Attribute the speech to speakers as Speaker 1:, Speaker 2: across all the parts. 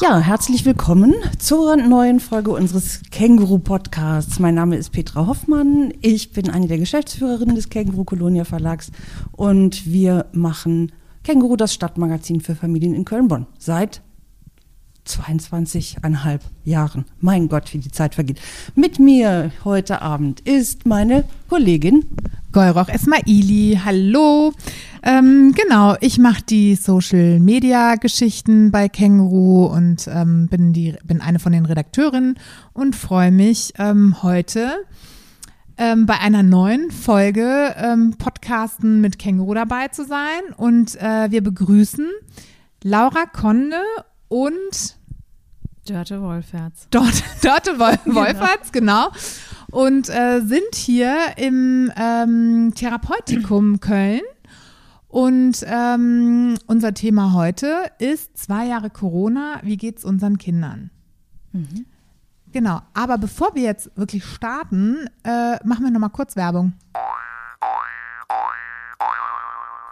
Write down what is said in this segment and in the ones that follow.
Speaker 1: Ja, herzlich willkommen zur neuen Folge unseres Känguru-Podcasts. Mein Name ist Petra Hoffmann. Ich bin eine der Geschäftsführerinnen des Känguru Kolonia Verlags und wir machen Känguru, das Stadtmagazin für Familien in Köln-Bonn. Seit 22,5 Jahren. Mein Gott, wie die Zeit vergeht. Mit mir heute Abend ist meine Kollegin
Speaker 2: Golroch Esmaili. Hallo. Ähm, genau, ich mache die Social Media Geschichten bei Känguru und ähm, bin, die, bin eine von den Redakteurinnen und freue mich ähm, heute ähm, bei einer neuen Folge ähm, Podcasten mit Känguru dabei zu sein. Und äh, wir begrüßen Laura Konde und
Speaker 3: Dörte Wolferts.
Speaker 2: Dort, Dörte Wol genau. Wolferts, genau. Und äh, sind hier im ähm, Therapeutikum Köln. Und ähm, unser Thema heute ist zwei Jahre Corona. Wie geht's unseren Kindern? Mhm. Genau. Aber bevor wir jetzt wirklich starten, äh, machen wir nochmal kurz Werbung.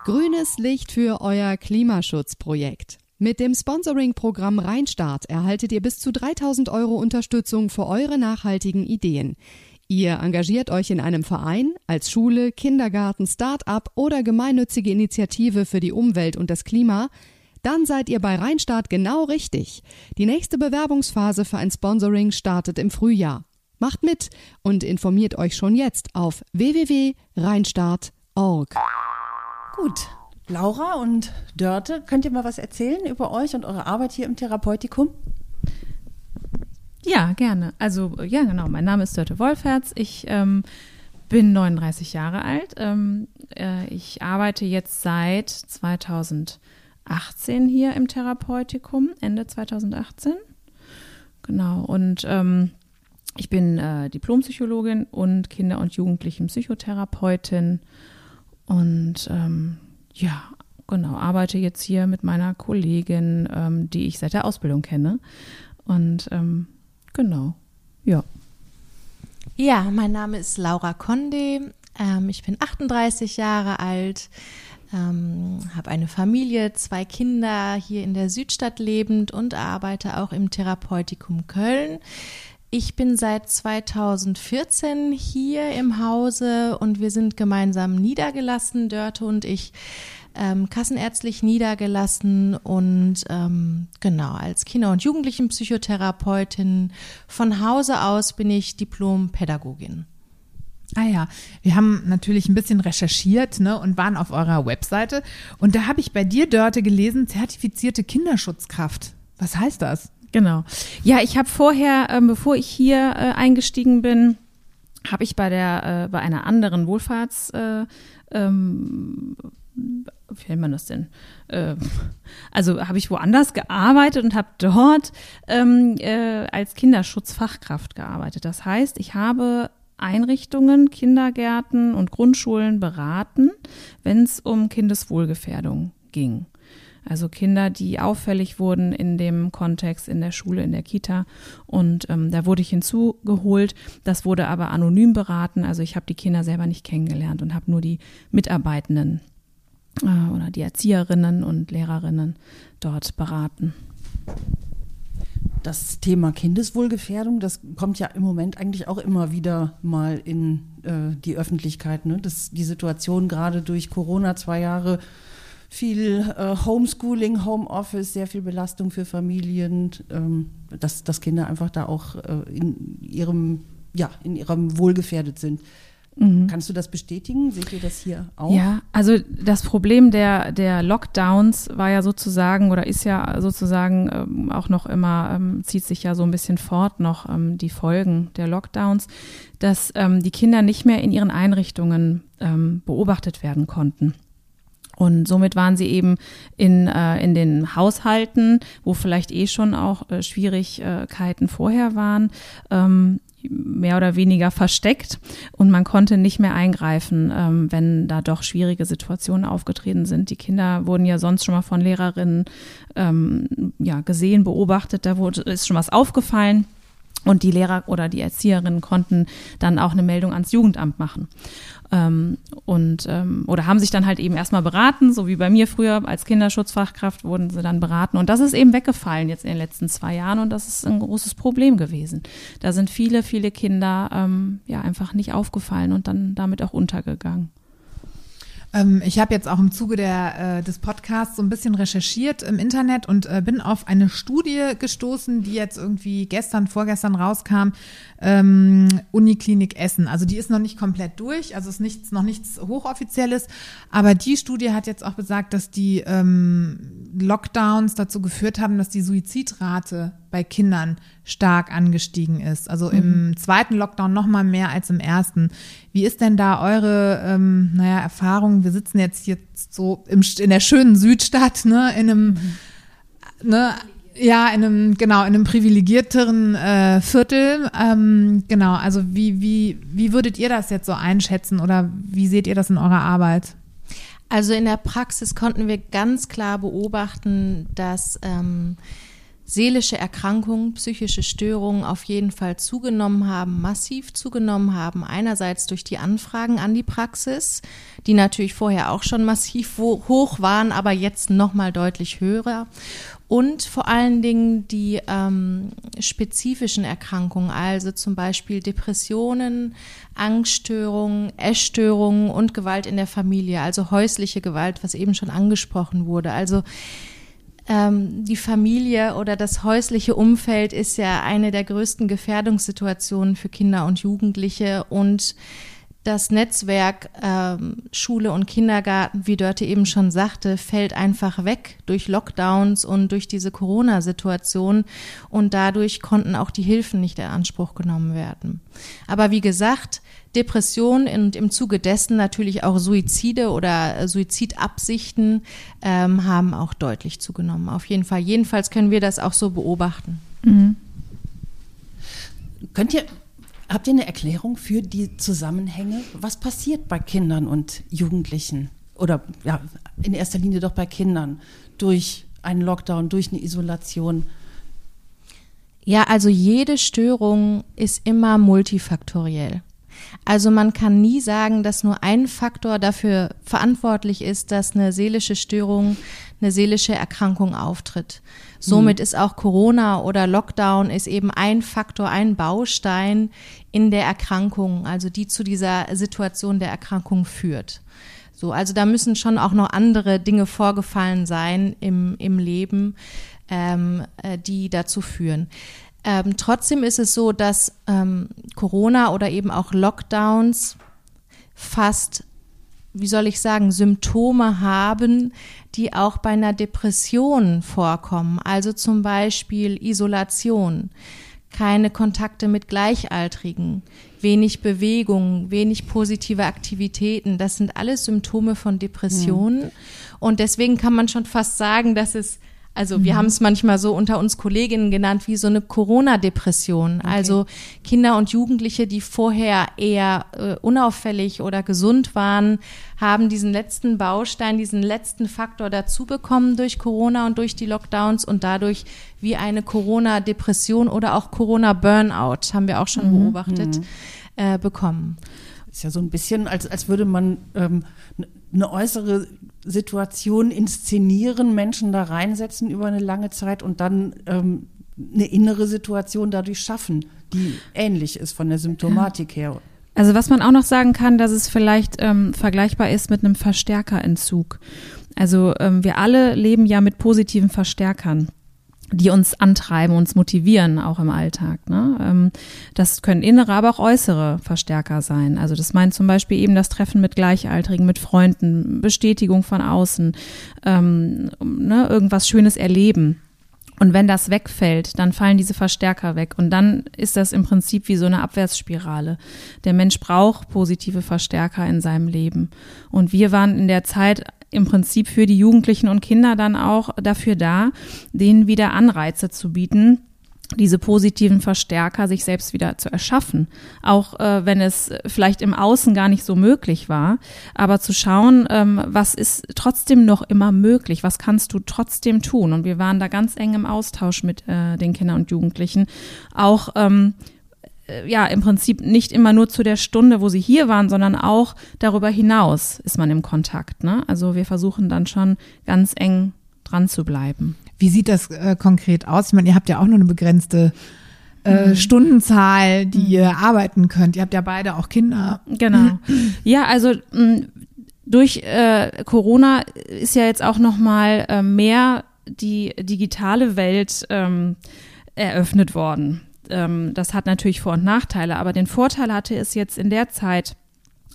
Speaker 4: Grünes Licht für euer Klimaschutzprojekt. Mit dem Sponsoring-Programm Rheinstart erhaltet ihr bis zu 3000 Euro Unterstützung für eure nachhaltigen Ideen. Ihr engagiert euch in einem Verein, als Schule, Kindergarten, Start-up oder gemeinnützige Initiative für die Umwelt und das Klima, dann seid ihr bei Rheinstart genau richtig. Die nächste Bewerbungsphase für ein Sponsoring startet im Frühjahr. Macht mit und informiert euch schon jetzt auf www.rheinstart.org.
Speaker 1: Gut, Laura und Dörte, könnt ihr mal was erzählen über euch und eure Arbeit hier im Therapeutikum?
Speaker 3: Ja, gerne. Also, ja, genau. Mein Name ist Dörte Wolferts. Ich ähm, bin 39 Jahre alt. Ähm, äh, ich arbeite jetzt seit 2018 hier im Therapeutikum, Ende 2018. Genau. Und ähm, ich bin äh, Diplompsychologin und Kinder- und Jugendlichen-Psychotherapeutin. Und ähm, ja, genau, arbeite jetzt hier mit meiner Kollegin, ähm, die ich seit der Ausbildung kenne. Und ähm, genau, ja.
Speaker 5: Ja, mein Name ist Laura Conde. Ähm, ich bin 38 Jahre alt, ähm, habe eine Familie, zwei Kinder hier in der Südstadt lebend und arbeite auch im Therapeutikum Köln. Ich bin seit 2014 hier im Hause und wir sind gemeinsam niedergelassen, Dörte und ich, ähm, kassenärztlich niedergelassen und ähm, genau als Kinder- und Jugendlichenpsychotherapeutin. Von Hause aus bin ich Diplompädagogin.
Speaker 2: Ah ja, wir haben natürlich ein bisschen recherchiert ne, und waren auf eurer Webseite. Und da habe ich bei dir, Dörte, gelesen, zertifizierte Kinderschutzkraft. Was heißt das?
Speaker 3: Genau. Ja, ich habe vorher, ähm, bevor ich hier äh, eingestiegen bin, habe ich bei der äh, bei einer anderen Wohlfahrts äh, ähm, wie nennt man das denn? Äh, also habe ich woanders gearbeitet und habe dort ähm, äh, als Kinderschutzfachkraft gearbeitet. Das heißt, ich habe Einrichtungen, Kindergärten und Grundschulen beraten, wenn es um Kindeswohlgefährdung ging. Also Kinder, die auffällig wurden in dem Kontext in der Schule, in der Kita. Und ähm, da wurde ich hinzugeholt. Das wurde aber anonym beraten. Also ich habe die Kinder selber nicht kennengelernt und habe nur die Mitarbeitenden äh, oder die Erzieherinnen und Lehrerinnen dort beraten.
Speaker 1: Das Thema Kindeswohlgefährdung, das kommt ja im Moment eigentlich auch immer wieder mal in äh, die Öffentlichkeit. Ne? Das, die Situation gerade durch Corona zwei Jahre viel äh, Homeschooling, Homeoffice, sehr viel Belastung für Familien, ähm, dass, dass Kinder einfach da auch äh, in ihrem, ja, in ihrem Wohlgefährdet sind. Mhm. Kannst du das bestätigen? Seht ihr das hier auch?
Speaker 3: Ja, also das Problem der, der Lockdowns war ja sozusagen oder ist ja sozusagen ähm, auch noch immer, ähm, zieht sich ja so ein bisschen fort noch ähm, die Folgen der Lockdowns, dass ähm, die Kinder nicht mehr in ihren Einrichtungen ähm, beobachtet werden konnten. Und somit waren sie eben in, äh, in den Haushalten, wo vielleicht eh schon auch äh, Schwierigkeiten vorher waren, ähm, mehr oder weniger versteckt und man konnte nicht mehr eingreifen, ähm, wenn da doch schwierige Situationen aufgetreten sind. Die Kinder wurden ja sonst schon mal von Lehrerinnen ähm, ja, gesehen, beobachtet, da wurde, ist schon was aufgefallen. Und die Lehrer oder die Erzieherinnen konnten dann auch eine Meldung ans Jugendamt machen. Ähm, und ähm, oder haben sich dann halt eben erstmal beraten, so wie bei mir früher als Kinderschutzfachkraft wurden sie dann beraten. Und das ist eben weggefallen jetzt in den letzten zwei Jahren und das ist ein großes Problem gewesen. Da sind viele, viele Kinder ähm, ja einfach nicht aufgefallen und dann damit auch untergegangen.
Speaker 2: Ähm, ich habe jetzt auch im Zuge der, äh, des Podcasts so ein bisschen recherchiert im Internet und äh, bin auf eine Studie gestoßen, die jetzt irgendwie gestern, vorgestern rauskam, ähm, Uniklinik Essen. Also die ist noch nicht komplett durch, also ist nichts, noch nichts Hochoffizielles, aber die Studie hat jetzt auch besagt, dass die ähm, Lockdowns dazu geführt haben, dass die Suizidrate bei Kindern stark angestiegen ist. Also mhm. im zweiten Lockdown noch mal mehr als im ersten. Wie ist denn da eure ähm, naja, Erfahrung? Wir sitzen jetzt hier so im, in der schönen Südstadt, ne, in einem, mhm. ne, ja, in einem, genau, in einem privilegierteren äh, Viertel. Ähm, genau, also wie, wie, wie würdet ihr das jetzt so einschätzen oder wie seht ihr das in eurer Arbeit?
Speaker 5: Also in der Praxis konnten wir ganz klar beobachten, dass ähm, seelische Erkrankungen, psychische Störungen auf jeden Fall zugenommen haben, massiv zugenommen haben. Einerseits durch die Anfragen an die Praxis, die natürlich vorher auch schon massiv hoch waren, aber jetzt nochmal deutlich höher. Und vor allen Dingen die ähm, spezifischen Erkrankungen, also zum Beispiel Depressionen, Angststörungen, Essstörungen und Gewalt in der Familie, also häusliche Gewalt, was eben schon angesprochen wurde. Also ähm, die Familie oder das häusliche Umfeld ist ja eine der größten Gefährdungssituationen für Kinder und Jugendliche und das Netzwerk ähm, Schule und Kindergarten, wie Dörte eben schon sagte, fällt einfach weg durch Lockdowns und durch diese Corona-Situation und dadurch konnten auch die Hilfen nicht in Anspruch genommen werden. Aber wie gesagt, Depression und im Zuge dessen natürlich auch Suizide oder Suizidabsichten ähm, haben auch deutlich zugenommen. Auf jeden Fall. Jedenfalls können wir das auch so beobachten. Mhm.
Speaker 1: Könnt ihr, habt ihr eine Erklärung für die Zusammenhänge? Was passiert bei Kindern und Jugendlichen? Oder ja, in erster Linie doch bei Kindern durch einen Lockdown, durch eine Isolation?
Speaker 5: Ja, also jede Störung ist immer multifaktoriell. Also man kann nie sagen, dass nur ein Faktor dafür verantwortlich ist, dass eine seelische Störung, eine seelische Erkrankung auftritt. Somit mhm. ist auch Corona oder Lockdown ist eben ein Faktor, ein Baustein in der Erkrankung, also die zu dieser Situation der Erkrankung führt. So, also da müssen schon auch noch andere Dinge vorgefallen sein im, im Leben, ähm, äh, die dazu führen. Ähm, trotzdem ist es so, dass ähm, Corona oder eben auch Lockdowns fast, wie soll ich sagen, Symptome haben, die auch bei einer Depression vorkommen. Also zum Beispiel Isolation, keine Kontakte mit Gleichaltrigen, wenig Bewegung, wenig positive Aktivitäten. Das sind alles Symptome von Depressionen. Mhm. Und deswegen kann man schon fast sagen, dass es also wir mhm. haben es manchmal so unter uns Kolleginnen genannt wie so eine Corona-Depression. Okay. Also Kinder und Jugendliche, die vorher eher äh, unauffällig oder gesund waren, haben diesen letzten Baustein, diesen letzten Faktor dazu bekommen durch Corona und durch die Lockdowns und dadurch wie eine Corona-Depression oder auch Corona-Burnout, haben wir auch schon mhm. beobachtet, mhm. äh, bekommen.
Speaker 1: Ist ja so ein bisschen, als, als würde man ähm, eine äußere Situation inszenieren, Menschen da reinsetzen über eine lange Zeit und dann ähm, eine innere Situation dadurch schaffen, die ähnlich ist von der Symptomatik her.
Speaker 3: Also was man auch noch sagen kann, dass es vielleicht ähm, vergleichbar ist mit einem Verstärkerentzug. Also ähm, wir alle leben ja mit positiven Verstärkern die uns antreiben, uns motivieren, auch im Alltag. Ne? Ähm, das können innere, aber auch äußere Verstärker sein. Also das meint zum Beispiel eben das Treffen mit Gleichaltrigen, mit Freunden, Bestätigung von außen, ähm, ne, irgendwas Schönes erleben. Und wenn das wegfällt, dann fallen diese Verstärker weg. Und dann ist das im Prinzip wie so eine Abwärtsspirale. Der Mensch braucht positive Verstärker in seinem Leben. Und wir waren in der Zeit im Prinzip für die Jugendlichen und Kinder dann auch dafür da, denen wieder Anreize zu bieten, diese positiven Verstärker sich selbst wieder zu erschaffen. Auch äh, wenn es vielleicht im Außen gar nicht so möglich war, aber zu schauen, ähm, was ist trotzdem noch immer möglich, was kannst du trotzdem tun. Und wir waren da ganz eng im Austausch mit äh, den Kindern und Jugendlichen. Auch ähm, äh, ja, im Prinzip nicht immer nur zu der Stunde, wo sie hier waren, sondern auch darüber hinaus ist man im Kontakt. Ne? Also wir versuchen dann schon ganz eng dran zu bleiben.
Speaker 2: Wie sieht das äh, konkret aus? Ich meine, ihr habt ja auch nur eine begrenzte äh, mhm. Stundenzahl, die mhm. ihr arbeiten könnt. Ihr habt ja beide auch Kinder.
Speaker 3: Genau. Ja, also mh, durch äh, Corona ist ja jetzt auch noch mal äh, mehr die digitale Welt ähm, eröffnet worden. Ähm, das hat natürlich Vor- und Nachteile, aber den Vorteil hatte es jetzt in der Zeit,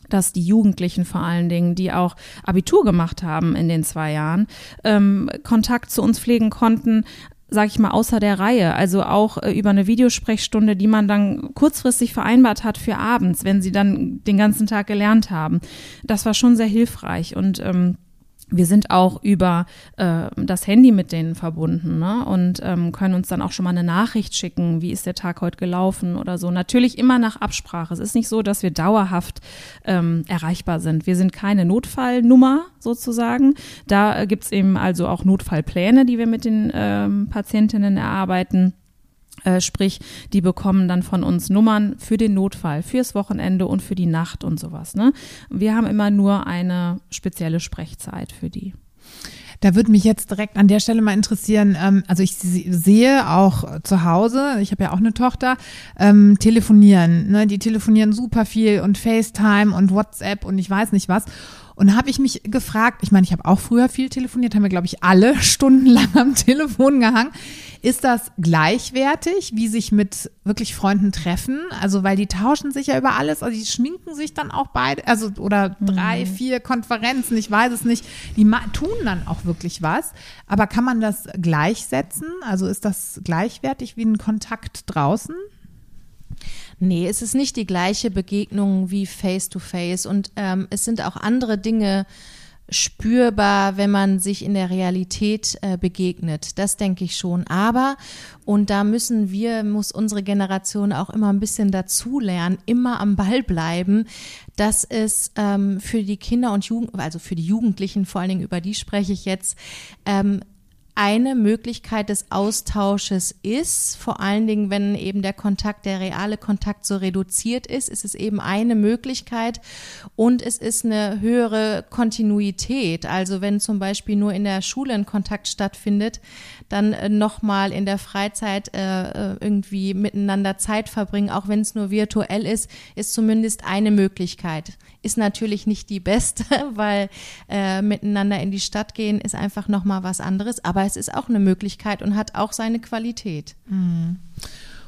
Speaker 3: dass die Jugendlichen vor allen Dingen, die auch Abitur gemacht haben in den zwei Jahren, ähm, Kontakt zu uns pflegen konnten, sag ich mal, außer der Reihe. Also auch äh, über eine Videosprechstunde, die man dann kurzfristig vereinbart hat für abends, wenn sie dann den ganzen Tag gelernt haben. Das war schon sehr hilfreich und ähm, wir sind auch über äh, das Handy mit denen verbunden ne? und ähm, können uns dann auch schon mal eine Nachricht schicken, wie ist der Tag heute gelaufen oder so. Natürlich immer nach Absprache. Es ist nicht so, dass wir dauerhaft ähm, erreichbar sind. Wir sind keine Notfallnummer sozusagen. Da äh, gibt's eben also auch Notfallpläne, die wir mit den ähm, Patientinnen erarbeiten. Äh, sprich, die bekommen dann von uns Nummern für den Notfall, fürs Wochenende und für die Nacht und sowas. Ne? Wir haben immer nur eine spezielle Sprechzeit für die.
Speaker 2: Da würde mich jetzt direkt an der Stelle mal interessieren, ähm, also ich sehe auch zu Hause, ich habe ja auch eine Tochter, ähm, telefonieren. Ne? Die telefonieren super viel und FaceTime und WhatsApp und ich weiß nicht was. Und habe ich mich gefragt, ich meine, ich habe auch früher viel telefoniert, haben wir, glaube ich, alle stundenlang am Telefon gehangen. Ist das gleichwertig, wie sich mit wirklich Freunden treffen? Also, weil die tauschen sich ja über alles, also die schminken sich dann auch beide, also oder drei, mhm. vier Konferenzen, ich weiß es nicht. Die tun dann auch wirklich was. Aber kann man das gleichsetzen? Also ist das gleichwertig wie ein Kontakt draußen?
Speaker 5: Nee, es ist nicht die gleiche Begegnung wie Face-to-Face -face. und ähm, es sind auch andere Dinge spürbar, wenn man sich in der Realität äh, begegnet. Das denke ich schon. Aber, und da müssen wir, muss unsere Generation auch immer ein bisschen dazulernen, immer am Ball bleiben, dass es ähm, für die Kinder und Jugend, also für die Jugendlichen, vor allen Dingen über die spreche ich jetzt, ähm, eine Möglichkeit des Austausches ist, vor allen Dingen, wenn eben der Kontakt, der reale Kontakt so reduziert ist, ist es eben eine Möglichkeit und es ist eine höhere Kontinuität. Also wenn zum Beispiel nur in der Schule ein Kontakt stattfindet, dann äh, nochmal in der Freizeit äh, äh, irgendwie miteinander Zeit verbringen, auch wenn es nur virtuell ist, ist zumindest eine Möglichkeit. Ist natürlich nicht die beste, weil äh, miteinander in die Stadt gehen ist einfach nochmal was anderes, aber es ist auch eine Möglichkeit und hat auch seine Qualität.
Speaker 2: Mhm.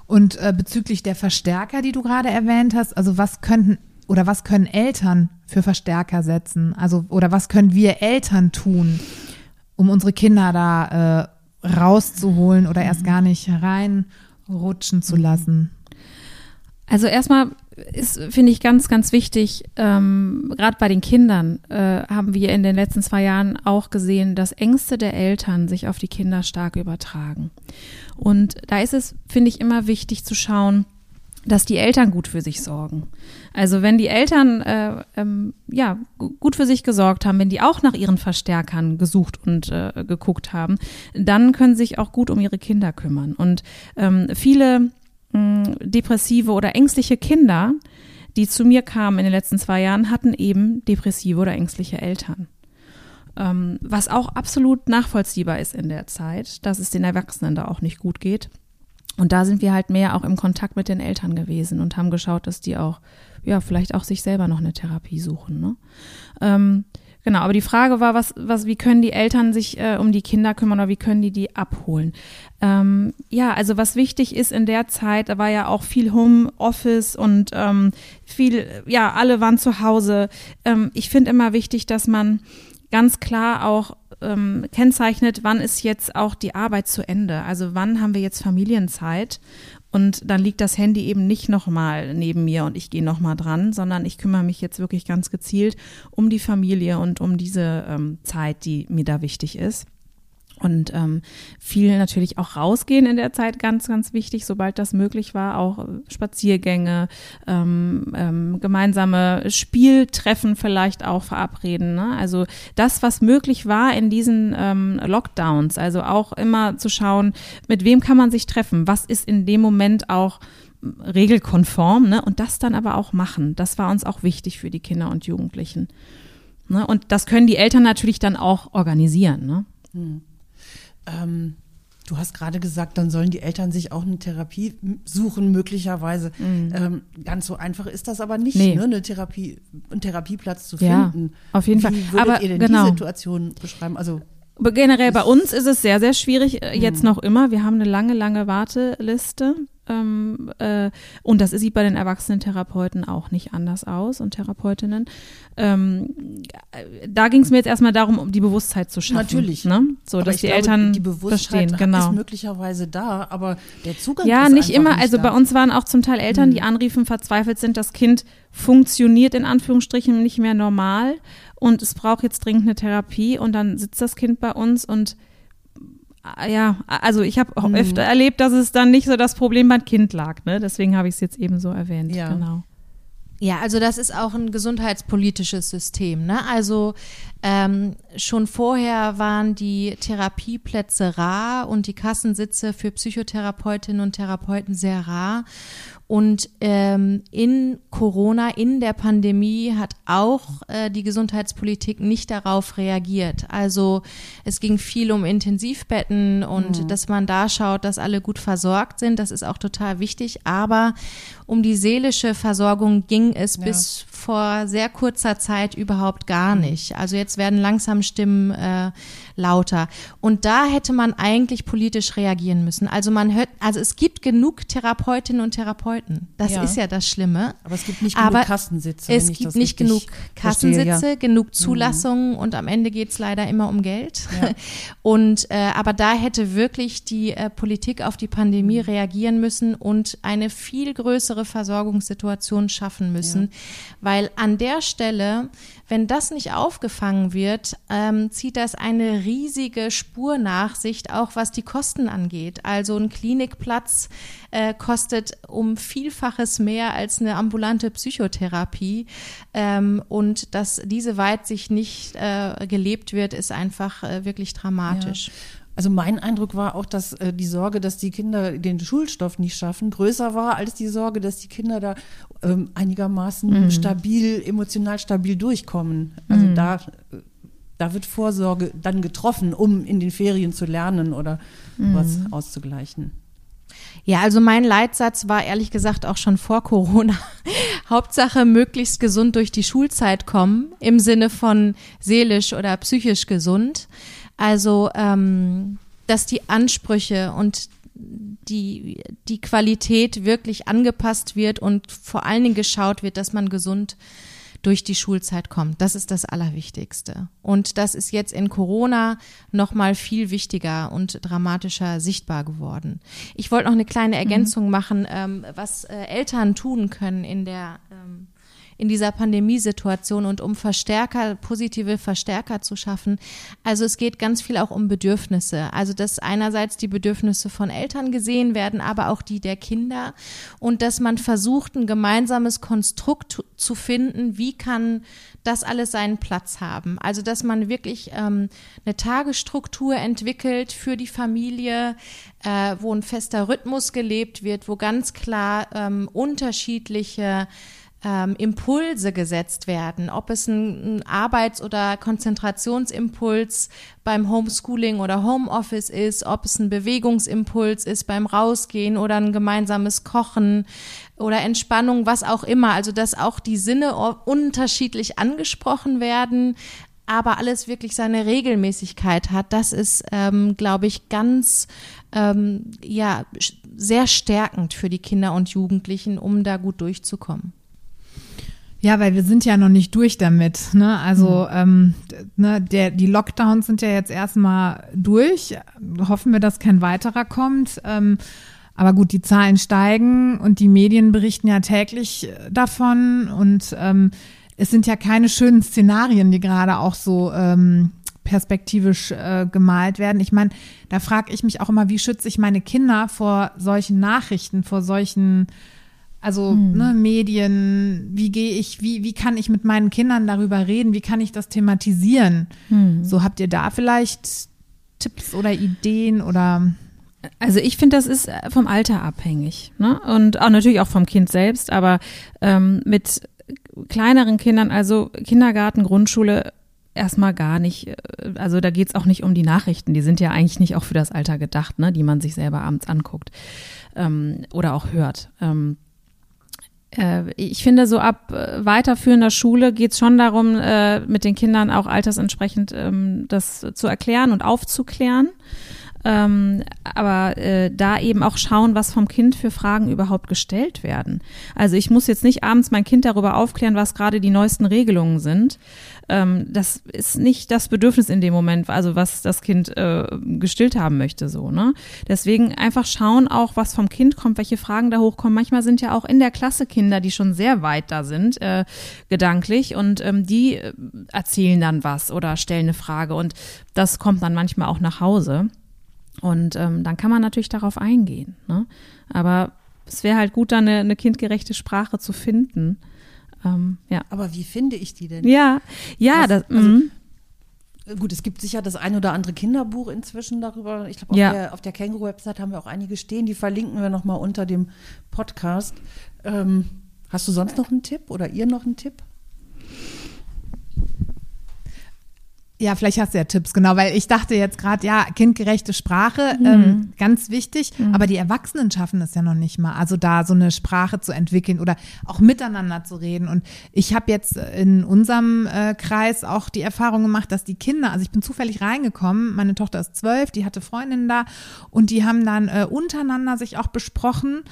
Speaker 2: Und äh, bezüglich der Verstärker, die du gerade erwähnt hast, also was könnten oder was können Eltern für Verstärker setzen? Also oder was können wir Eltern tun, um unsere Kinder da äh, rauszuholen oder erst gar nicht reinrutschen zu lassen?
Speaker 3: Also erstmal ist, finde ich, ganz, ganz wichtig, ähm, gerade bei den Kindern äh, haben wir in den letzten zwei Jahren auch gesehen, dass Ängste der Eltern sich auf die Kinder stark übertragen. Und da ist es, finde ich, immer wichtig zu schauen, dass die Eltern gut für sich sorgen. Also wenn die Eltern äh, ähm, ja gut für sich gesorgt haben, wenn die auch nach ihren Verstärkern gesucht und äh, geguckt haben, dann können sie sich auch gut um ihre Kinder kümmern. Und ähm, viele depressive oder ängstliche Kinder, die zu mir kamen in den letzten zwei Jahren, hatten eben depressive oder ängstliche Eltern. Ähm, was auch absolut nachvollziehbar ist in der Zeit, dass es den Erwachsenen da auch nicht gut geht. Und da sind wir halt mehr auch im Kontakt mit den Eltern gewesen und haben geschaut, dass die auch, ja, vielleicht auch sich selber noch eine Therapie suchen. Ne? Ähm, Genau, aber die Frage war, was, was, wie können die Eltern sich äh, um die Kinder kümmern oder wie können die die abholen? Ähm, ja, also was wichtig ist in der Zeit, da war ja auch viel Homeoffice und ähm, viel, ja, alle waren zu Hause. Ähm, ich finde immer wichtig, dass man ganz klar auch ähm, kennzeichnet, wann ist jetzt auch die Arbeit zu Ende. Also wann haben wir jetzt Familienzeit und dann liegt das Handy eben nicht nochmal neben mir und ich gehe nochmal dran, sondern ich kümmere mich jetzt wirklich ganz gezielt um die Familie und um diese ähm, Zeit, die mir da wichtig ist. Und ähm, viel natürlich auch rausgehen in der Zeit, ganz, ganz wichtig, sobald das möglich war. Auch äh, Spaziergänge, ähm, ähm, gemeinsame Spieltreffen vielleicht auch verabreden. Ne? Also das, was möglich war in diesen ähm, Lockdowns. Also auch immer zu schauen, mit wem kann man sich treffen, was ist in dem Moment auch regelkonform ne? und das dann aber auch machen. Das war uns auch wichtig für die Kinder und Jugendlichen. Ne? Und das können die Eltern natürlich dann auch organisieren. Ne? Hm.
Speaker 1: Ähm, du hast gerade gesagt, dann sollen die Eltern sich auch eine Therapie suchen, möglicherweise. Mhm. Ähm, ganz so einfach ist das aber nicht, nee. ne, eine Therapie, einen Therapieplatz zu finden.
Speaker 3: Ja, auf jeden
Speaker 1: Wie
Speaker 3: Fall.
Speaker 1: Würdet aber ihr denn genau. die Situation beschreiben? Also
Speaker 3: Generell bei uns ist es sehr, sehr schwierig, äh, jetzt mhm. noch immer. Wir haben eine lange, lange Warteliste. Ähm, äh, und das sieht bei den erwachsenen Therapeuten auch nicht anders aus und Therapeutinnen. Ähm, da ging es mir jetzt erstmal darum, um die Bewusstheit zu schaffen.
Speaker 1: Natürlich.
Speaker 3: Ne? So, aber dass die glaube, Eltern
Speaker 1: die Bewusstheit
Speaker 3: verstehen. Genau.
Speaker 1: ist möglicherweise da, aber der Zugang
Speaker 3: ja,
Speaker 1: ist
Speaker 3: nicht immer.
Speaker 1: Nicht
Speaker 3: also
Speaker 1: da.
Speaker 3: bei uns waren auch zum Teil Eltern, die hm. anriefen, verzweifelt sind, das Kind funktioniert in Anführungsstrichen nicht mehr normal und es braucht jetzt dringend eine Therapie und dann sitzt das Kind bei uns und ja, also ich habe auch mhm. öfter erlebt, dass es dann nicht so das Problem beim Kind lag. Ne? Deswegen habe ich es jetzt eben so erwähnt.
Speaker 1: Ja.
Speaker 3: Genau.
Speaker 5: Ja, also das ist auch ein gesundheitspolitisches System. Ne? Also ähm, schon vorher waren die Therapieplätze rar und die Kassensitze für Psychotherapeutinnen und Therapeuten sehr rar. Und ähm, in Corona, in der Pandemie hat auch äh, die Gesundheitspolitik nicht darauf reagiert. Also es ging viel um Intensivbetten und mhm. dass man da schaut, dass alle gut versorgt sind. Das ist auch total wichtig. Aber um die seelische Versorgung ging es ja. bis vor sehr kurzer Zeit überhaupt gar mhm. nicht. Also jetzt werden langsam Stimmen äh, lauter. Und da hätte man eigentlich politisch reagieren müssen. Also man hört, also es gibt genug Therapeutinnen und Therapeuten. Das ja. ist ja das Schlimme.
Speaker 1: Aber es gibt nicht genug Aber Kassensitze.
Speaker 5: Es gibt nicht genug Kassensitze, verstehe, ja. genug mhm. Zulassungen mhm. und am Ende geht es leider immer um Geld. Ja. Und äh, aber da hätte wirklich die äh, Politik auf die Pandemie mhm. reagieren müssen und eine viel größere Versorgungssituation schaffen müssen, weil an der Stelle wenn das nicht aufgefangen wird, ähm, zieht das eine riesige Spur nach sich, auch was die Kosten angeht. Also ein Klinikplatz äh, kostet um Vielfaches mehr als eine ambulante Psychotherapie. Ähm, und dass diese Weitsicht nicht äh, gelebt wird, ist einfach äh, wirklich dramatisch. Ja.
Speaker 1: Also mein Eindruck war auch, dass äh, die Sorge, dass die Kinder den Schulstoff nicht schaffen, größer war als die Sorge, dass die Kinder da ähm, einigermaßen mhm. stabil, emotional stabil durchkommen. Also mhm. da, da wird Vorsorge dann getroffen, um in den Ferien zu lernen oder mhm. was auszugleichen.
Speaker 5: Ja, also mein Leitsatz war ehrlich gesagt auch schon vor Corona. Hauptsache möglichst gesund durch die Schulzeit kommen, im Sinne von seelisch oder psychisch gesund. Also, ähm, dass die Ansprüche und die, die Qualität wirklich angepasst wird und vor allen Dingen geschaut wird, dass man gesund durch die Schulzeit kommt. Das ist das Allerwichtigste. Und das ist jetzt in Corona noch mal viel wichtiger und dramatischer sichtbar geworden. Ich wollte noch eine kleine mhm. Ergänzung mhm. machen, ähm, was äh, Eltern tun können in der ähm, in dieser Pandemiesituation und um Verstärker, positive Verstärker zu schaffen. Also es geht ganz viel auch um Bedürfnisse. Also dass einerseits die Bedürfnisse von Eltern gesehen werden, aber auch die der Kinder und dass man versucht, ein gemeinsames Konstrukt zu finden, wie kann das alles seinen Platz haben. Also dass man wirklich ähm, eine Tagesstruktur entwickelt für die Familie, äh, wo ein fester Rhythmus gelebt wird, wo ganz klar ähm, unterschiedliche ähm, Impulse gesetzt werden, ob es ein, ein Arbeits- oder Konzentrationsimpuls beim Homeschooling oder Homeoffice ist, ob es ein Bewegungsimpuls ist beim Rausgehen oder ein gemeinsames Kochen oder Entspannung, was auch immer. Also dass auch die Sinne unterschiedlich angesprochen werden, aber alles wirklich seine Regelmäßigkeit hat. Das ist, ähm, glaube ich, ganz ähm, ja sehr stärkend für die Kinder und Jugendlichen, um da gut durchzukommen.
Speaker 2: Ja, weil wir sind ja noch nicht durch damit. Ne? Also mhm. ähm, ne, der, die Lockdowns sind ja jetzt erstmal durch. Hoffen wir, dass kein weiterer kommt. Ähm, aber gut, die Zahlen steigen und die Medien berichten ja täglich davon. Und ähm, es sind ja keine schönen Szenarien, die gerade auch so ähm, perspektivisch äh, gemalt werden. Ich meine, da frage ich mich auch immer, wie schütze ich meine Kinder vor solchen Nachrichten, vor solchen also hm. ne, Medien, wie gehe ich, wie, wie kann ich mit meinen Kindern darüber reden, wie kann ich das thematisieren? Hm. So habt ihr da vielleicht Tipps oder Ideen oder
Speaker 3: also ich finde, das ist vom Alter abhängig ne? und auch natürlich auch vom Kind selbst, aber ähm, mit kleineren Kindern, also Kindergarten, Grundschule, erstmal gar nicht, äh, also da geht es auch nicht um die Nachrichten, die sind ja eigentlich nicht auch für das Alter gedacht, ne? die man sich selber abends anguckt ähm, oder auch hört. Ähm, äh, ich finde, so ab äh, weiterführender Schule geht es schon darum, äh, mit den Kindern auch altersentsprechend ähm, das zu erklären und aufzuklären. Ähm, aber äh, da eben auch schauen, was vom Kind für Fragen überhaupt gestellt werden. Also ich muss jetzt nicht abends mein Kind darüber aufklären, was gerade die neuesten Regelungen sind. Ähm, das ist nicht das Bedürfnis in dem Moment, also was das Kind äh, gestillt haben möchte, so, ne? Deswegen einfach schauen auch, was vom Kind kommt, welche Fragen da hochkommen. Manchmal sind ja auch in der Klasse Kinder, die schon sehr weit da sind, äh, gedanklich, und ähm, die äh, erzählen dann was oder stellen eine Frage und das kommt dann manchmal auch nach Hause. Und ähm, dann kann man natürlich darauf eingehen. Ne? Aber es wäre halt gut, da eine, eine kindgerechte Sprache zu finden. Ähm, ja.
Speaker 1: Aber wie finde ich die denn?
Speaker 3: Ja, ja, Was, das. Also,
Speaker 1: mhm. Gut, es gibt sicher das ein oder andere Kinderbuch inzwischen darüber. Ich glaube, auf, ja. der, auf der Känguru-Website haben wir auch einige stehen. Die verlinken wir nochmal unter dem Podcast. Ähm, hast du sonst noch einen Tipp oder ihr noch einen Tipp?
Speaker 2: Ja, vielleicht hast du ja Tipps, genau, weil ich dachte jetzt gerade, ja, kindgerechte Sprache, mhm. ähm, ganz wichtig, mhm. aber die Erwachsenen schaffen es ja noch nicht mal. Also da so eine Sprache zu entwickeln oder auch miteinander zu reden. Und ich habe jetzt in unserem äh, Kreis auch die Erfahrung gemacht, dass die Kinder, also ich bin zufällig reingekommen, meine Tochter ist zwölf, die hatte Freundinnen da und die haben dann äh, untereinander sich auch besprochen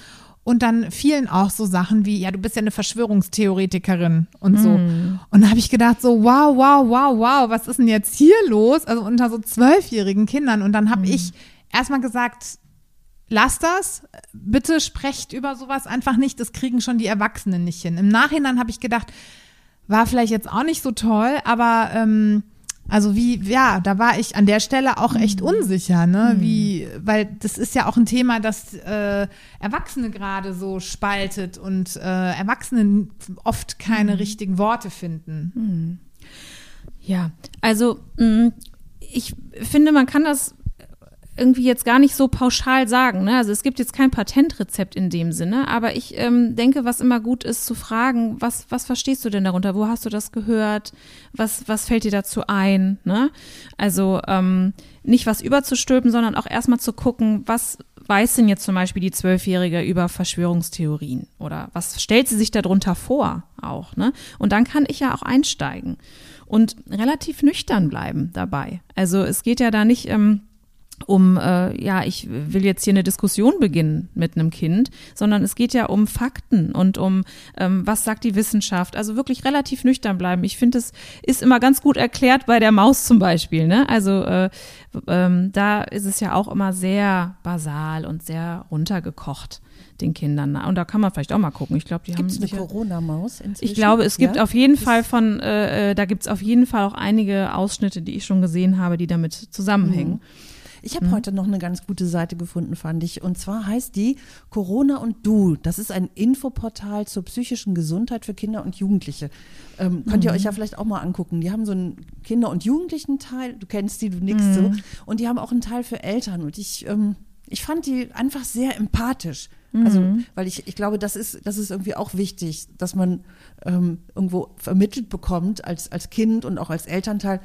Speaker 2: und dann fielen auch so Sachen wie, ja, du bist ja eine Verschwörungstheoretikerin und so. Mm. Und da habe ich gedacht, so, wow, wow, wow, wow, was ist denn jetzt hier los? Also unter so zwölfjährigen Kindern. Und dann habe mm. ich erstmal gesagt, lasst das, bitte sprecht über sowas einfach nicht, das kriegen schon die Erwachsenen nicht hin. Im Nachhinein habe ich gedacht, war vielleicht jetzt auch nicht so toll, aber ähm, also wie, ja, da war ich an der Stelle auch echt mhm. unsicher, ne? Mhm. Wie, weil das ist ja auch ein Thema, das äh, Erwachsene gerade so spaltet und äh, Erwachsene oft keine mhm. richtigen Worte finden.
Speaker 3: Mhm. Ja, also mh, mm, ich finde, man kann das irgendwie jetzt gar nicht so pauschal sagen. Ne? Also es gibt jetzt kein Patentrezept in dem Sinne, aber ich ähm, denke, was immer gut ist, zu fragen, was, was verstehst du denn darunter? Wo hast du das gehört? Was, was fällt dir dazu ein? Ne? Also ähm, nicht was überzustülpen, sondern auch erstmal zu gucken, was weiß denn jetzt zum Beispiel die Zwölfjährige über Verschwörungstheorien? Oder was stellt sie sich darunter vor auch? Ne? Und dann kann ich ja auch einsteigen und relativ nüchtern bleiben dabei. Also es geht ja da nicht. Ähm, um, äh, ja, ich will jetzt hier eine Diskussion beginnen mit einem Kind, sondern es geht ja um Fakten und um, ähm, was sagt die Wissenschaft. Also wirklich relativ nüchtern bleiben. Ich finde, es ist immer ganz gut erklärt bei der Maus zum Beispiel. Ne? Also äh, ähm, da ist es ja auch immer sehr basal und sehr runtergekocht den Kindern. Und da kann man vielleicht auch mal gucken. Ich glaube, die
Speaker 1: Gibt's
Speaker 3: haben
Speaker 1: eine Corona-Maus?
Speaker 3: Ich glaube, es gibt ja? auf jeden Fall von, äh, äh da gibt es auf jeden Fall auch einige Ausschnitte, die ich schon gesehen habe, die damit zusammenhängen. Mhm.
Speaker 1: Ich habe mhm. heute noch eine ganz gute Seite gefunden, fand ich. Und zwar heißt die Corona und Du. Das ist ein Infoportal zur psychischen Gesundheit für Kinder und Jugendliche. Ähm, könnt ihr mhm. euch ja vielleicht auch mal angucken. Die haben so einen Kinder- und Jugendlichen-Teil. Du kennst die, du nix mhm. so. Und die haben auch einen Teil für Eltern. Und ich, ähm, ich fand die einfach sehr empathisch. Also, mhm. weil ich, ich glaube, das ist, das ist irgendwie auch wichtig, dass man ähm, irgendwo vermittelt bekommt als, als Kind und auch als Elternteil.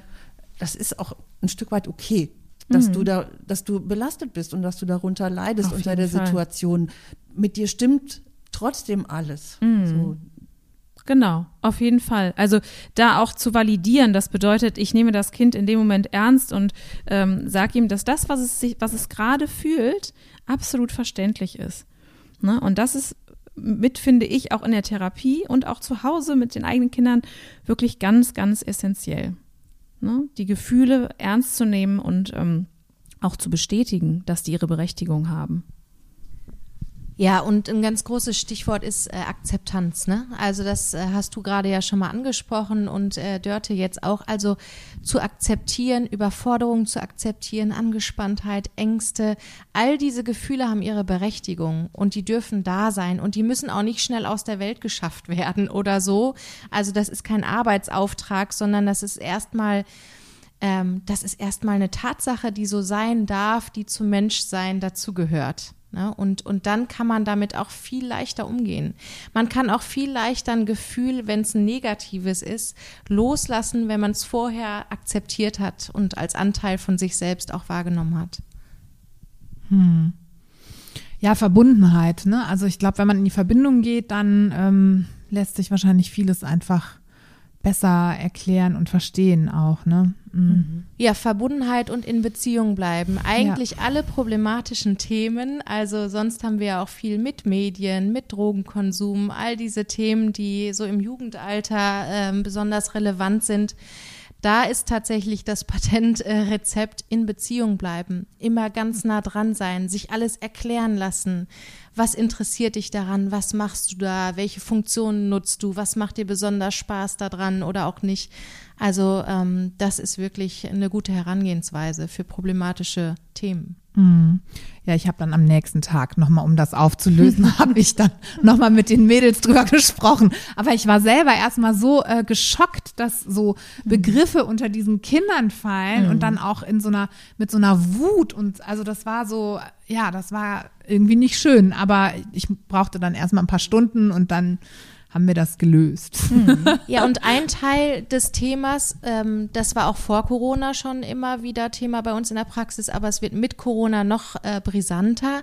Speaker 1: Das ist auch ein Stück weit okay dass mhm. du da, dass du belastet bist und dass du darunter leidest Auf unter der Fall. Situation. Mit dir stimmt trotzdem alles. Mhm. So.
Speaker 3: Genau, auf jeden Fall. Also da auch zu validieren, das bedeutet, ich nehme das Kind in dem Moment ernst und ähm, sage ihm, dass das, was es sich, was es gerade fühlt, absolut verständlich ist. Ne? Und das ist mit, finde ich, auch in der Therapie und auch zu Hause mit den eigenen Kindern wirklich ganz, ganz essentiell ne? die Gefühle ernst zu nehmen und ähm, auch zu bestätigen, dass die ihre Berechtigung haben.
Speaker 5: Ja, und ein ganz großes Stichwort ist äh, Akzeptanz. Ne? Also das äh, hast du gerade ja schon mal angesprochen und äh, Dörte jetzt auch. Also zu akzeptieren, Überforderungen zu akzeptieren, Angespanntheit, Ängste, all diese Gefühle haben ihre Berechtigung und die dürfen da sein und die müssen auch nicht schnell aus der Welt geschafft werden oder so. Also das ist kein Arbeitsauftrag, sondern das ist erstmal ähm, das ist erstmal eine Tatsache, die so sein darf, die zum Menschsein dazugehört. Ne? Und, und dann kann man damit auch viel leichter umgehen. Man kann auch viel leichter ein Gefühl, wenn es ein negatives ist, loslassen, wenn man es vorher akzeptiert hat und als Anteil von sich selbst auch wahrgenommen hat.
Speaker 2: Hm. Ja, Verbundenheit. Ne? Also ich glaube, wenn man in die Verbindung geht, dann ähm, lässt sich wahrscheinlich vieles einfach besser erklären und verstehen auch, ne?
Speaker 5: Mhm. Ja, Verbundenheit und in Beziehung bleiben. Eigentlich ja. alle problematischen Themen. Also sonst haben wir ja auch viel mit Medien, mit Drogenkonsum, all diese Themen, die so im Jugendalter äh, besonders relevant sind. Da ist tatsächlich das Patentrezept in Beziehung bleiben, immer ganz nah dran sein, sich alles erklären lassen. Was interessiert dich daran? Was machst du da? Welche Funktionen nutzt du? Was macht dir besonders Spaß daran oder auch nicht? Also ähm, das ist wirklich eine gute Herangehensweise für problematische Themen.
Speaker 2: Mhm. Ja, ich habe dann am nächsten Tag nochmal, um das aufzulösen, habe ich dann nochmal mit den Mädels drüber gesprochen. Aber ich war selber erstmal so äh, geschockt, dass so Begriffe mhm. unter diesen Kindern fallen mhm. und dann auch in so einer, mit so einer Wut und also das war so, ja, das war irgendwie nicht schön, aber ich brauchte dann erstmal ein paar Stunden und dann haben wir das gelöst.
Speaker 5: Mhm. Ja, und ein Teil des Themas, ähm, das war auch vor Corona schon immer wieder Thema bei uns in der Praxis, aber es wird mit Corona noch äh, brisanter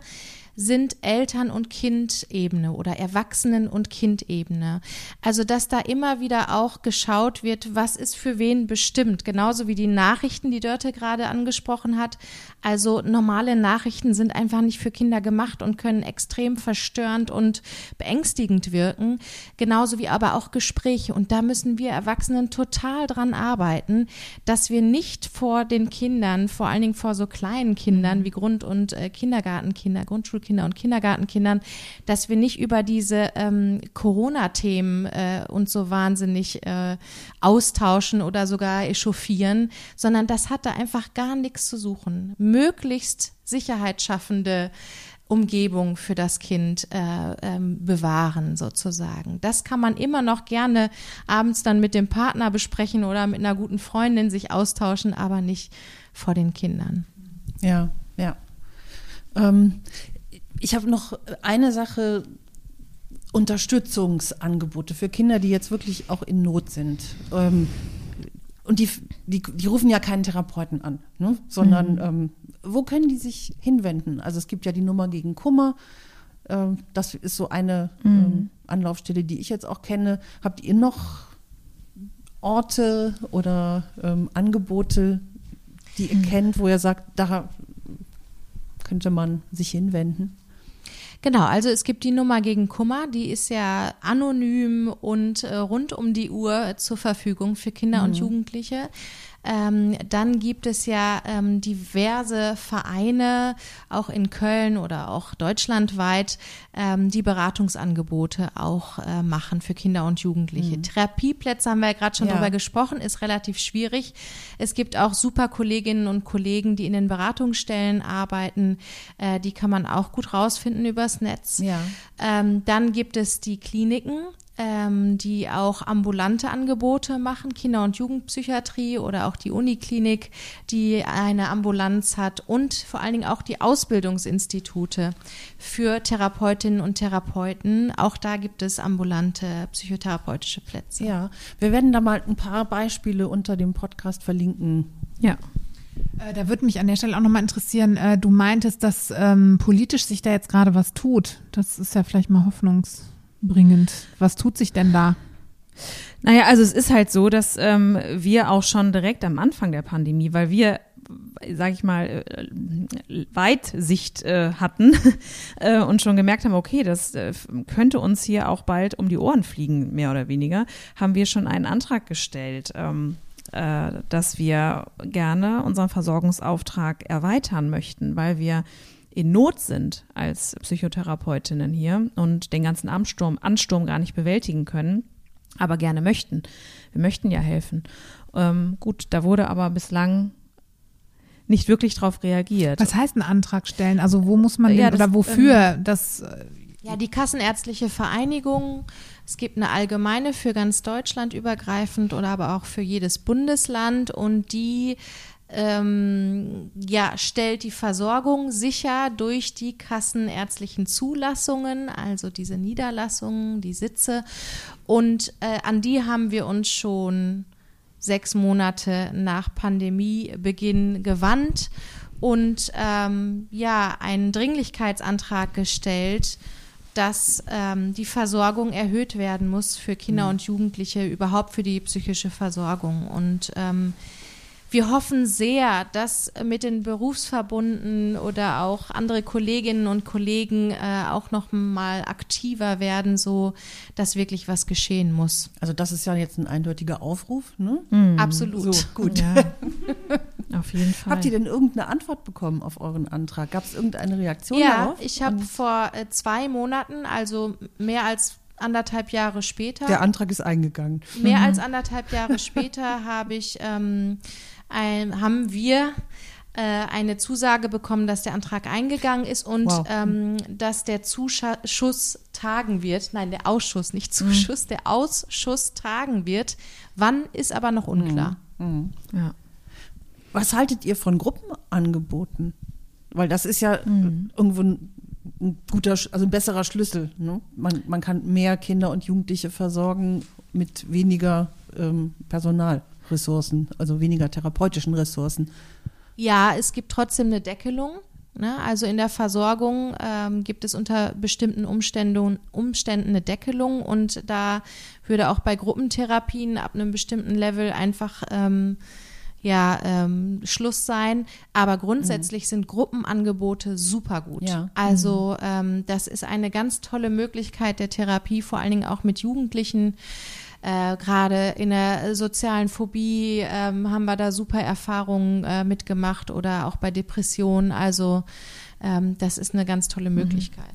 Speaker 5: sind Eltern- und Kindebene oder Erwachsenen- und Kindebene. Also, dass da immer wieder auch geschaut wird, was ist für wen bestimmt. Genauso wie die Nachrichten, die Dörte gerade angesprochen hat. Also, normale Nachrichten sind einfach nicht für Kinder gemacht und können extrem verstörend und beängstigend wirken. Genauso wie aber auch Gespräche. Und da müssen wir Erwachsenen total dran arbeiten, dass wir nicht vor den Kindern, vor allen Dingen vor so kleinen Kindern wie Grund- und äh, Kindergartenkinder, Grundschul Grundschulkinder und Kindergartenkindern, dass wir nicht über diese ähm, Corona-Themen äh, uns so wahnsinnig äh, austauschen oder sogar echauffieren, sondern das hat da einfach gar nichts zu suchen. Möglichst sicherheitsschaffende Umgebung für das Kind äh, ähm, bewahren, sozusagen. Das kann man immer noch gerne abends dann mit dem Partner besprechen oder mit einer guten Freundin sich austauschen, aber nicht vor den Kindern.
Speaker 1: Ja, ja. Ähm, ich habe noch eine Sache, Unterstützungsangebote für Kinder, die jetzt wirklich auch in Not sind. Ähm, und die, die, die rufen ja keinen Therapeuten an, ne? sondern mhm. ähm, wo können die sich hinwenden? Also es gibt ja die Nummer gegen Kummer. Ähm, das ist so eine mhm. ähm, Anlaufstelle, die ich jetzt auch kenne. Habt ihr noch Orte oder ähm, Angebote, die ihr mhm. kennt, wo ihr sagt, da könnte man sich hinwenden?
Speaker 5: Genau, also es gibt die Nummer gegen Kummer, die ist ja anonym und äh, rund um die Uhr zur Verfügung für Kinder mhm. und Jugendliche. Ähm, dann gibt es ja ähm, diverse Vereine, auch in Köln oder auch deutschlandweit, ähm, die Beratungsangebote auch äh, machen für Kinder und Jugendliche. Mhm. Therapieplätze haben wir ja gerade schon ja. drüber gesprochen, ist relativ schwierig. Es gibt auch super Kolleginnen und Kollegen, die in den Beratungsstellen arbeiten. Äh, die kann man auch gut rausfinden übers Netz. Ja. Ähm, dann gibt es die Kliniken, ähm, die auch ambulante Angebote machen, Kinder- und Jugendpsychiatrie oder auch die Uniklinik, die eine Ambulanz hat und vor allen Dingen auch die Ausbildungsinstitute für Therapeutinnen und Therapeuten. Auch da gibt es ambulante psychotherapeutische Plätze.
Speaker 1: Ja, wir werden da mal ein paar Beispiele unter dem Podcast verlinken.
Speaker 2: Ja. Äh, da würde mich an der Stelle auch nochmal interessieren, äh, du meintest, dass ähm, politisch sich da jetzt gerade was tut. Das ist ja vielleicht mal hoffnungs bringend. Was tut sich denn da?
Speaker 3: Naja, also es ist halt so, dass ähm, wir auch schon direkt am Anfang der Pandemie, weil wir sage ich mal, äh, Weitsicht äh, hatten äh, und schon gemerkt haben, okay, das äh, könnte uns hier auch bald um die Ohren fliegen, mehr oder weniger, haben wir schon einen Antrag gestellt, ähm, äh, dass wir gerne unseren Versorgungsauftrag erweitern möchten, weil wir in Not sind als Psychotherapeutinnen hier und den ganzen Ansturm, Ansturm gar nicht bewältigen können, aber gerne möchten. Wir möchten ja helfen. Ähm, gut, da wurde aber bislang nicht wirklich darauf reagiert.
Speaker 2: Was heißt ein Antrag stellen? Also wo muss man
Speaker 3: Ja,
Speaker 2: den,
Speaker 3: das,
Speaker 2: oder wofür das äh,
Speaker 5: Ja, die Kassenärztliche Vereinigung. Es gibt eine allgemeine für ganz Deutschland übergreifend oder aber auch für jedes Bundesland und die ähm, ja, stellt die Versorgung sicher durch die kassenärztlichen Zulassungen, also diese Niederlassungen, die Sitze. Und äh, an die haben wir uns schon sechs Monate nach Pandemiebeginn gewandt und ähm, ja, einen Dringlichkeitsantrag gestellt, dass ähm, die Versorgung erhöht werden muss für Kinder und Jugendliche, überhaupt für die psychische Versorgung. Und ähm, wir hoffen sehr, dass mit den Berufsverbunden oder auch andere Kolleginnen und Kollegen äh, auch noch mal aktiver werden, so dass wirklich was geschehen muss.
Speaker 1: Also das ist ja jetzt ein eindeutiger Aufruf, ne?
Speaker 5: Absolut.
Speaker 1: So, gut.
Speaker 3: Ja, auf jeden Fall.
Speaker 1: Habt ihr denn irgendeine Antwort bekommen auf euren Antrag? Gab es irgendeine Reaktion
Speaker 5: Ja,
Speaker 1: darauf?
Speaker 5: ich habe vor äh, zwei Monaten, also mehr als anderthalb Jahre später,
Speaker 1: Der Antrag ist eingegangen.
Speaker 5: mehr als anderthalb Jahre später habe ich, ähm, ein, haben wir äh, eine Zusage bekommen, dass der Antrag eingegangen ist und
Speaker 1: Wow.
Speaker 5: ähm, dass der Zuschuss tagen wird. Nein, der Ausschuss, nicht Zuschuss, der Ausschuss tagen wird. Wann ist aber noch unklar.
Speaker 3: ja.
Speaker 1: Was haltet ihr von Gruppenangeboten? Weil das ist ja
Speaker 3: Mhm.
Speaker 1: irgendwo ein, ein guter, Sch- also ein besserer Schlüssel. Ne? Man, man kann mehr Kinder und Jugendliche versorgen mit weniger ähm, Personalressourcen, also weniger therapeutischen Ressourcen.
Speaker 5: Ja, es gibt trotzdem eine Deckelung. Ne? Also in der Versorgung ähm, gibt es unter bestimmten Umständen, Umständen eine Deckelung und da würde auch bei Gruppentherapien ab einem bestimmten Level einfach ähm, ja, ähm, Schluss sein. Aber grundsätzlich sind Gruppenangebote super gut.
Speaker 1: Ja.
Speaker 5: Also ähm, das ist eine ganz tolle Möglichkeit der Therapie, vor allen Dingen auch mit Jugendlichen. Äh, Gerade in der sozialen Phobie ähm, haben wir da super Erfahrungen äh, mitgemacht oder auch bei Depressionen. Also ähm, das ist eine ganz tolle Möglichkeit.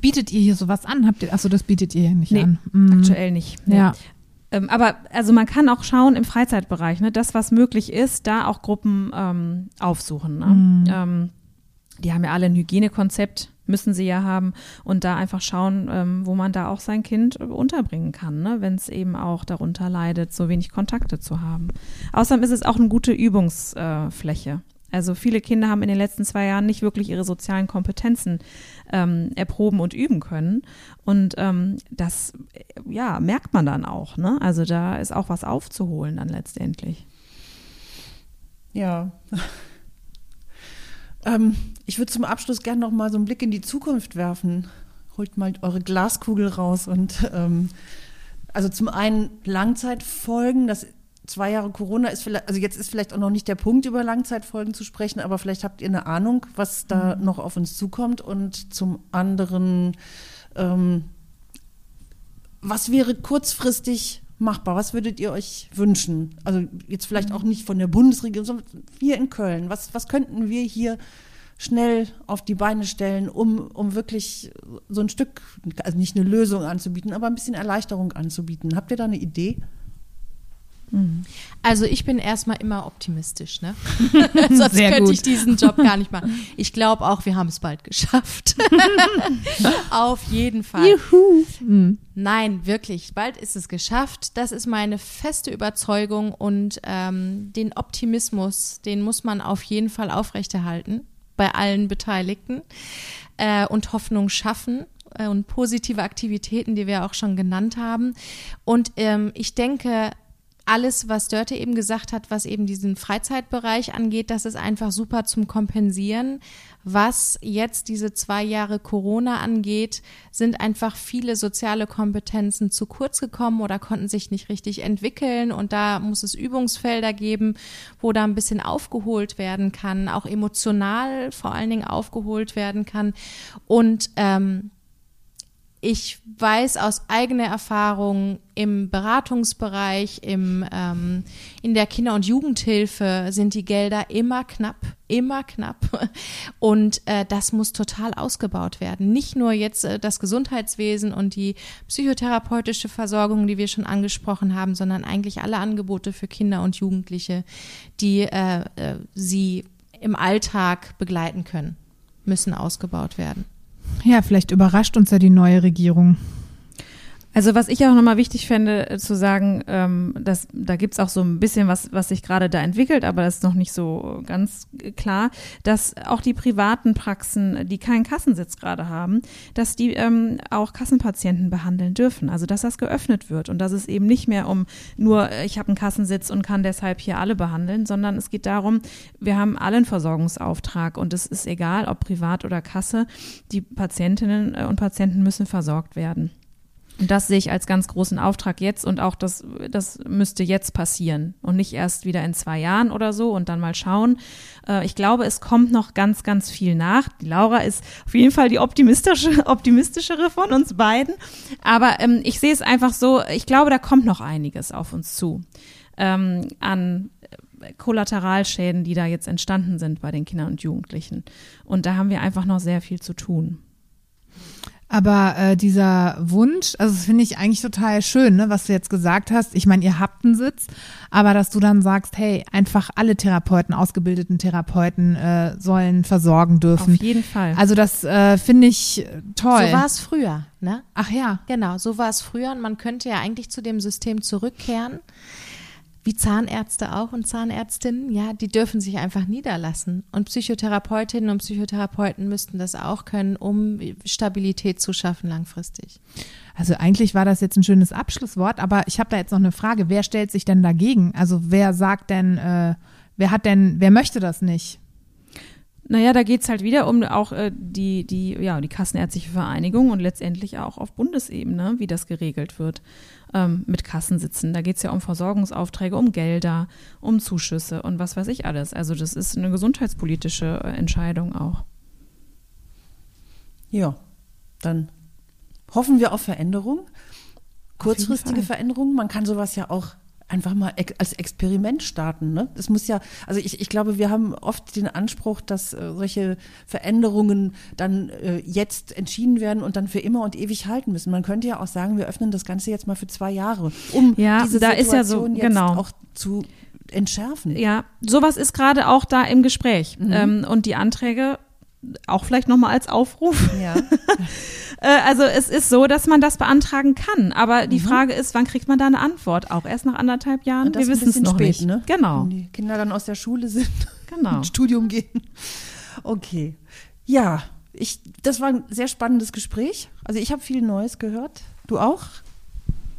Speaker 2: bietet ihr hier sowas an? Habt ihr, achso, das bietet ihr hier nicht
Speaker 3: Nee,
Speaker 2: an. Mhm.
Speaker 3: Aktuell nicht. Nee.
Speaker 2: Ja.
Speaker 3: Ähm, aber also man kann auch schauen im Freizeitbereich, ne, das, was möglich ist, da auch Gruppen ähm, aufsuchen. Ne?
Speaker 2: Mhm.
Speaker 3: Ähm, die haben ja alle ein Hygienekonzept, müssen sie ja haben, und da einfach schauen, ähm, wo man da auch sein Kind unterbringen kann, ne? wenn es eben auch darunter leidet, so wenig Kontakte zu haben. Außerdem ist es auch eine gute Übungsfläche. Äh, also viele Kinder haben in den letzten zwei Jahren nicht wirklich ihre sozialen Kompetenzen ähm, erproben und üben können. Und ähm, das äh, ja, merkt man dann auch. Ne? Also da ist auch was aufzuholen dann letztendlich.
Speaker 1: Ja. Ähm, ich würde zum Abschluss gerne noch mal so einen Blick in die Zukunft werfen. Holt mal eure Glaskugel raus und ähm, also zum einen Langzeitfolgen, das zwei Jahre Corona ist vielleicht, also jetzt ist vielleicht auch noch nicht der Punkt, über Langzeitfolgen zu sprechen, aber vielleicht habt ihr eine Ahnung, was da noch auf uns zukommt. Und zum anderen, ähm, was wäre kurzfristig machbar? Was würdet ihr euch wünschen? Also jetzt vielleicht auch nicht von der Bundesregierung, sondern hier in Köln. Was, was könnten wir hier schnell auf die Beine stellen, um, um wirklich so ein Stück, also nicht eine Lösung anzubieten, aber ein bisschen Erleichterung anzubieten? Habt ihr da eine Idee?
Speaker 5: Also ich bin erstmal immer optimistisch, ne? Sonst
Speaker 2: Sehr
Speaker 5: könnte
Speaker 2: gut.
Speaker 5: ich diesen Job gar nicht machen. Ich glaube auch, wir haben es bald geschafft. Auf jeden Fall.
Speaker 2: Mhm.
Speaker 5: Nein, wirklich, bald ist es geschafft. Das ist meine feste Überzeugung und ähm, den Optimismus, den muss man auf jeden Fall aufrechterhalten bei allen Beteiligten äh, und Hoffnung schaffen äh, und positive Aktivitäten, die wir auch schon genannt haben. Und ähm, ich denke, alles, was Dörte eben gesagt hat, was eben diesen Freizeitbereich angeht, das ist einfach super zum Kompensieren. Was jetzt diese zwei Jahre Corona angeht, sind einfach viele soziale Kompetenzen zu kurz gekommen oder konnten sich nicht richtig entwickeln. Und da muss es Übungsfelder geben, wo da ein bisschen aufgeholt werden kann, auch emotional vor allen Dingen aufgeholt werden kann. Und ähm, ich weiß aus eigener Erfahrung im Beratungsbereich, im, ähm, in der Kinder- und Jugendhilfe sind die Gelder immer knapp, immer knapp. Und äh, das muss total ausgebaut werden. Nicht nur jetzt äh, das Gesundheitswesen und die psychotherapeutische Versorgung, die wir schon angesprochen haben, sondern eigentlich alle Angebote für Kinder und Jugendliche, die äh, äh, sie im Alltag begleiten können, müssen ausgebaut werden.
Speaker 2: Ja, vielleicht überrascht uns ja die neue Regierung.
Speaker 3: Also was ich auch nochmal wichtig fände äh, zu sagen, ähm, dass, da gibt's auch so ein bisschen was, was sich gerade da entwickelt, aber das ist noch nicht so ganz klar, dass auch die privaten Praxen, die keinen Kassensitz gerade haben, dass die ähm, auch Kassenpatienten behandeln dürfen. Also dass das geöffnet wird und dass es eben nicht mehr um nur, äh, ich habe einen Kassensitz und kann deshalb hier alle behandeln, sondern es geht darum, wir haben alle einen Versorgungsauftrag und es ist egal, ob privat oder Kasse, die Patientinnen äh, und Patienten müssen versorgt werden. Und das sehe ich als ganz großen Auftrag jetzt und auch das, das müsste jetzt passieren und nicht erst wieder in zwei Jahren oder so und dann mal schauen. Äh, ich glaube, es kommt noch ganz, ganz viel nach. Die Laura ist auf jeden Fall die optimistische, optimistischere von uns beiden. Aber ähm, ich sehe es einfach so, ich glaube, da kommt noch einiges auf uns zu ähm, an Kollateralschäden, die da jetzt entstanden sind bei den Kindern und Jugendlichen. Und da haben wir einfach noch sehr viel zu tun.
Speaker 2: Aber äh, dieser Wunsch, also das finde ich eigentlich total schön, ne, was du jetzt gesagt hast. Ich meine, ihr habt einen Sitz, aber dass du dann sagst, hey, einfach alle Therapeuten, ausgebildeten Therapeuten äh, sollen versorgen dürfen.
Speaker 3: Auf jeden Fall.
Speaker 2: Also das äh, finde ich toll.
Speaker 5: So war es früher, ne?
Speaker 2: Ach ja.
Speaker 5: Genau, so war es früher und man könnte ja eigentlich zu dem System zurückkehren wie Zahnärzte auch und Zahnärztinnen, ja, die dürfen sich einfach niederlassen. Und Psychotherapeutinnen und Psychotherapeuten müssten das auch können, um Stabilität zu schaffen langfristig.
Speaker 2: Also eigentlich war das jetzt ein schönes Abschlusswort, aber ich habe da jetzt noch eine Frage. Wer stellt sich denn dagegen? Also wer sagt denn, äh, wer hat denn, wer möchte das nicht?
Speaker 3: Naja, da geht's halt wieder um auch äh, die, die, ja, die Kassenärztliche Vereinigung und letztendlich auch auf Bundesebene, wie das geregelt wird ähm, mit Kassensitzen. Da geht's ja um Versorgungsaufträge, um Gelder, um Zuschüsse und was weiß ich alles. Also das ist eine gesundheitspolitische äh, Entscheidung auch.
Speaker 1: Ja, dann hoffen wir auf Veränderung. Kurzfristige Veränderungen. Man kann sowas ja auch einfach mal als Experiment starten. Ne? Das muss ja, also ich, ich glaube, wir haben oft den Anspruch, dass äh, solche Veränderungen dann äh, jetzt entschieden werden und dann für immer und ewig halten müssen. Man könnte ja auch sagen, wir öffnen das Ganze jetzt mal für zwei Jahre, um
Speaker 3: ja,
Speaker 1: diese
Speaker 3: da
Speaker 1: Situation
Speaker 3: ist ja so,
Speaker 1: jetzt
Speaker 3: genau.
Speaker 1: auch zu entschärfen.
Speaker 3: Ja, sowas ist gerade auch da im Gespräch.
Speaker 1: Mhm.
Speaker 3: Ähm, und die Anträge auch vielleicht nochmal als Aufruf.
Speaker 1: Ja.
Speaker 3: Äh, also es ist so, dass man das beantragen kann. Aber die
Speaker 1: Mhm.
Speaker 3: Frage ist, wann kriegt man da eine Antwort? Auch erst nach anderthalb Jahren? Wir wissen es
Speaker 1: bisschen
Speaker 3: noch
Speaker 1: spät,
Speaker 3: nicht.
Speaker 1: Ne?
Speaker 3: Genau,
Speaker 1: Wenn die Kinder dann aus der Schule sind,
Speaker 3: genau.
Speaker 1: ins Studium gehen. Okay. Ja, ich, das war ein sehr spannendes Gespräch. Also ich habe viel Neues gehört. Du auch?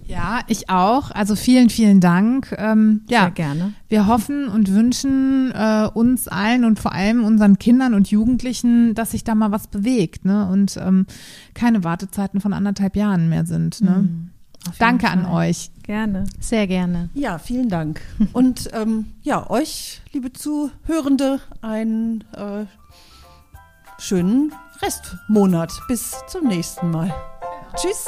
Speaker 2: Ja, ich auch. Also vielen, vielen Dank. Ähm, ja,
Speaker 3: Sehr gerne.
Speaker 2: wir hoffen und wünschen äh, uns allen und vor allem unseren Kindern und Jugendlichen, dass sich da mal was bewegt, ne? Und ähm, keine Wartezeiten von anderthalb Jahren mehr sind. Ne?
Speaker 3: Mhm.
Speaker 2: Danke an
Speaker 3: Fall.
Speaker 2: euch.
Speaker 3: Gerne.
Speaker 5: Sehr gerne.
Speaker 1: Ja, vielen Dank. Und ähm, ja, euch, liebe Zuhörende, einen äh, schönen Restmonat. Bis zum nächsten Mal. Tschüss.